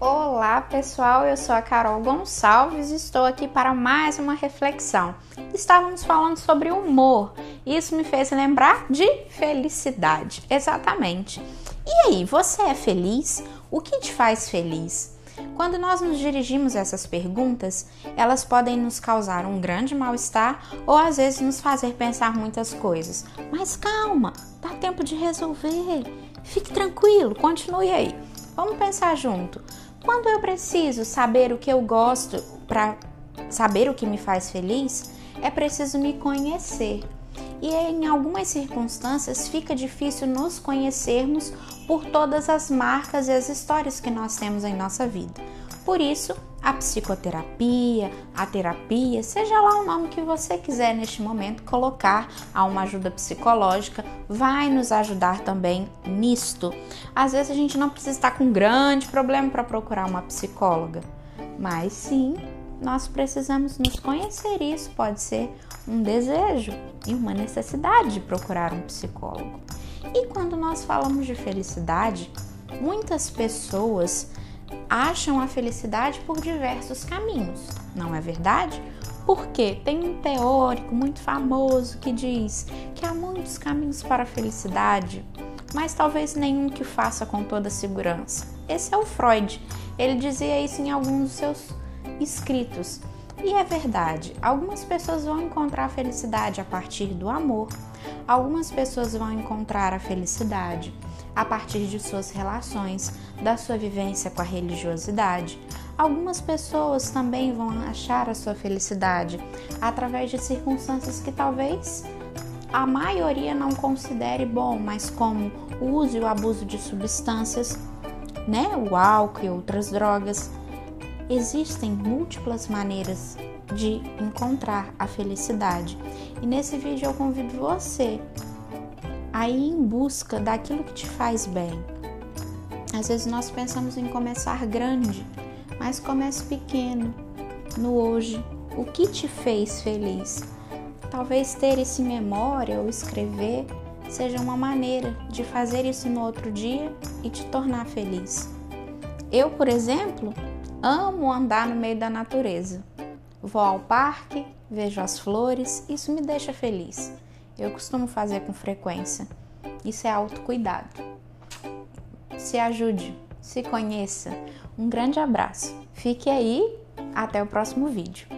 Olá pessoal, eu sou a Carol Gonçalves e estou aqui para mais uma reflexão. Estávamos falando sobre humor isso me fez lembrar de felicidade, exatamente. E aí, você é feliz? O que te faz feliz? Quando nós nos dirigimos a essas perguntas, elas podem nos causar um grande mal-estar ou às vezes nos fazer pensar muitas coisas. Mas calma, dá tempo de resolver. Fique tranquilo, continue aí. Vamos pensar junto. Quando eu preciso saber o que eu gosto para saber o que me faz feliz, é preciso me conhecer. E em algumas circunstâncias fica difícil nos conhecermos por todas as marcas e as histórias que nós temos em nossa vida. Por isso, a psicoterapia, a terapia, seja lá o nome que você quiser neste momento colocar a uma ajuda psicológica, vai nos ajudar também nisto. Às vezes a gente não precisa estar com um grande problema para procurar uma psicóloga, mas sim, nós precisamos nos conhecer. Isso pode ser um desejo e uma necessidade de procurar um psicólogo. E quando nós falamos de felicidade, muitas pessoas acham a felicidade por diversos caminhos, não é verdade? Porque tem um teórico muito famoso que diz que há muitos caminhos para a felicidade, mas talvez nenhum que faça com toda segurança. Esse é o Freud. Ele dizia isso em alguns dos seus escritos. E é verdade, algumas pessoas vão encontrar a felicidade a partir do amor, algumas pessoas vão encontrar a felicidade a partir de suas relações, da sua vivência com a religiosidade. Algumas pessoas também vão achar a sua felicidade através de circunstâncias que talvez a maioria não considere bom, mas como o uso e o abuso de substâncias, né, o álcool e outras drogas. Existem múltiplas maneiras de encontrar a felicidade. E nesse vídeo eu convido você a ir em busca daquilo que te faz bem. Às vezes nós pensamos em começar grande, mas comece pequeno, no hoje. O que te fez feliz? Talvez ter isso em memória ou escrever seja uma maneira de fazer isso no outro dia e te tornar feliz. Eu, por exemplo, amo andar no meio da natureza. Vou ao parque, vejo as flores, isso me deixa feliz. Eu costumo fazer com frequência. Isso é autocuidado. Se ajude, se conheça. Um grande abraço. Fique aí, até o próximo vídeo.